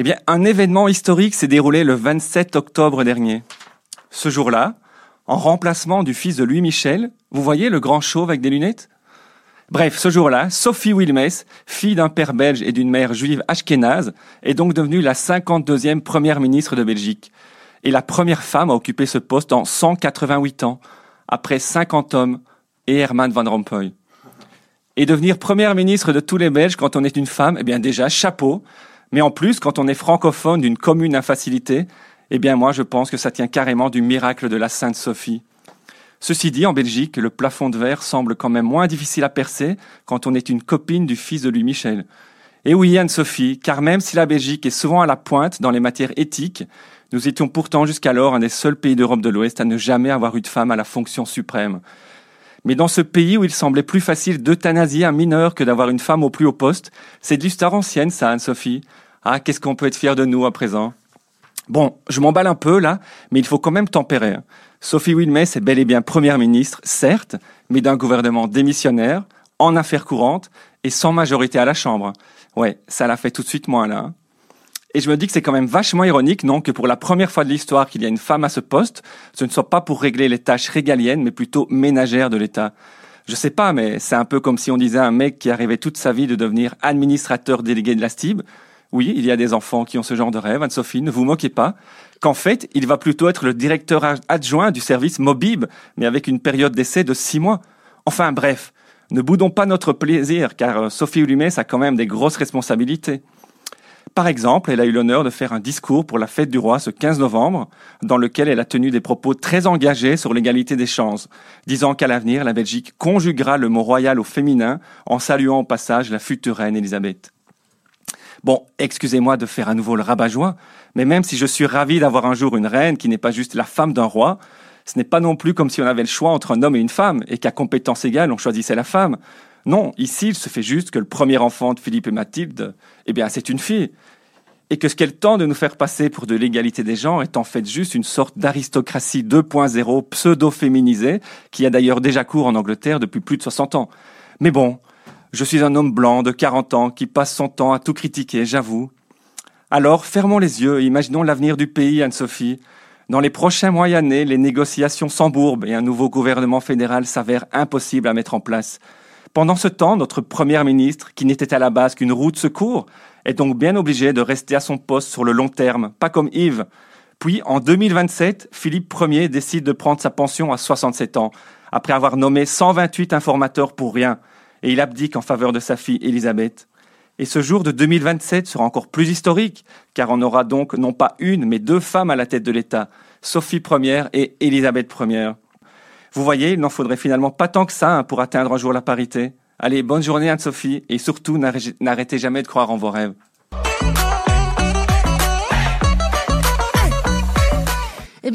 Eh bien, un événement historique s'est déroulé le 27 octobre dernier. Ce jour-là, en remplacement du fils de Louis Michel, vous voyez le grand chauve avec des lunettes? Bref, ce jour-là, Sophie Wilmès, fille d'un père belge et d'une mère juive ashkénaze, est donc devenue la 52e première ministre de Belgique et la première femme à occuper ce poste en 188 ans, après 50 hommes et Herman Van Rompuy. Et devenir première ministre de tous les Belges quand on est une femme, eh bien déjà, chapeau, mais en plus, quand on est francophone d'une commune infacilité, eh bien moi je pense que ça tient carrément du miracle de la Sainte Sophie. Ceci dit, en Belgique, le plafond de verre semble quand même moins difficile à percer quand on est une copine du fils de Louis Michel. Et oui, Anne-Sophie, car même si la Belgique est souvent à la pointe dans les matières éthiques, nous étions pourtant jusqu'alors un des seuls pays d'Europe de l'Ouest à ne jamais avoir eu de femme à la fonction suprême. Mais dans ce pays où il semblait plus facile d'euthanasier un mineur que d'avoir une femme au plus haut poste, c'est de l'histoire ancienne, ça, Anne-Sophie. Ah, qu'est-ce qu'on peut être fier de nous à présent? Bon, je m'emballe un peu là, mais il faut quand même tempérer. Hein. Sophie Wilmès est bel et bien première ministre, certes, mais d'un gouvernement démissionnaire, en affaires courantes et sans majorité à la Chambre. Ouais, ça l'a fait tout de suite moins là. Hein. Et je me dis que c'est quand même vachement ironique, non, que pour la première fois de l'histoire qu'il y a une femme à ce poste, ce ne soit pas pour régler les tâches régaliennes, mais plutôt ménagères de l'État. Je sais pas, mais c'est un peu comme si on disait à un mec qui arrivait toute sa vie de devenir administrateur délégué de la STIB. Oui, il y a des enfants qui ont ce genre de rêve, Anne-Sophie, ne vous moquez pas. Qu'en fait, il va plutôt être le directeur adjoint du service Mobib, mais avec une période d'essai de six mois. Enfin, bref. Ne boudons pas notre plaisir, car euh, Sophie Hulumès a quand même des grosses responsabilités. Par exemple, elle a eu l'honneur de faire un discours pour la fête du roi ce 15 novembre, dans lequel elle a tenu des propos très engagés sur l'égalité des chances, disant qu'à l'avenir, la Belgique conjuguera le mot royal au féminin en saluant au passage la future reine Elisabeth. Bon, excusez-moi de faire à nouveau le rabat-joie, mais même si je suis ravi d'avoir un jour une reine qui n'est pas juste la femme d'un roi, ce n'est pas non plus comme si on avait le choix entre un homme et une femme, et qu'à compétence égale, on choisissait la femme. Non, ici, il se fait juste que le premier enfant de Philippe et Mathilde, eh bien, c'est une fille. Et que ce qu'elle tente de nous faire passer pour de l'égalité des genres est en fait juste une sorte d'aristocratie 2.0 pseudo-féminisée, qui a d'ailleurs déjà cours en Angleterre depuis plus de 60 ans. Mais bon, je suis un homme blanc de 40 ans qui passe son temps à tout critiquer, j'avoue. Alors, fermons les yeux et imaginons l'avenir du pays, Anne-Sophie. Dans les prochains mois années, les négociations s'embourbent et un nouveau gouvernement fédéral s'avère impossible à mettre en place. Pendant ce temps, notre première ministre, qui n'était à la base qu'une roue de secours, est donc bien obligée de rester à son poste sur le long terme, pas comme Yves. Puis, en 2027, Philippe Ier décide de prendre sa pension à 67 ans, après avoir nommé 128 informateurs pour rien, et il abdique en faveur de sa fille Elisabeth. Et ce jour de 2027 sera encore plus historique, car on aura donc non pas une, mais deux femmes à la tête de l'État, Sophie Ier et Elisabeth Ier. Vous voyez, il n'en faudrait finalement pas tant que ça hein, pour atteindre un jour la parité. Allez, bonne journée Anne-Sophie, et surtout n'arrêtez jamais de croire en vos rêves.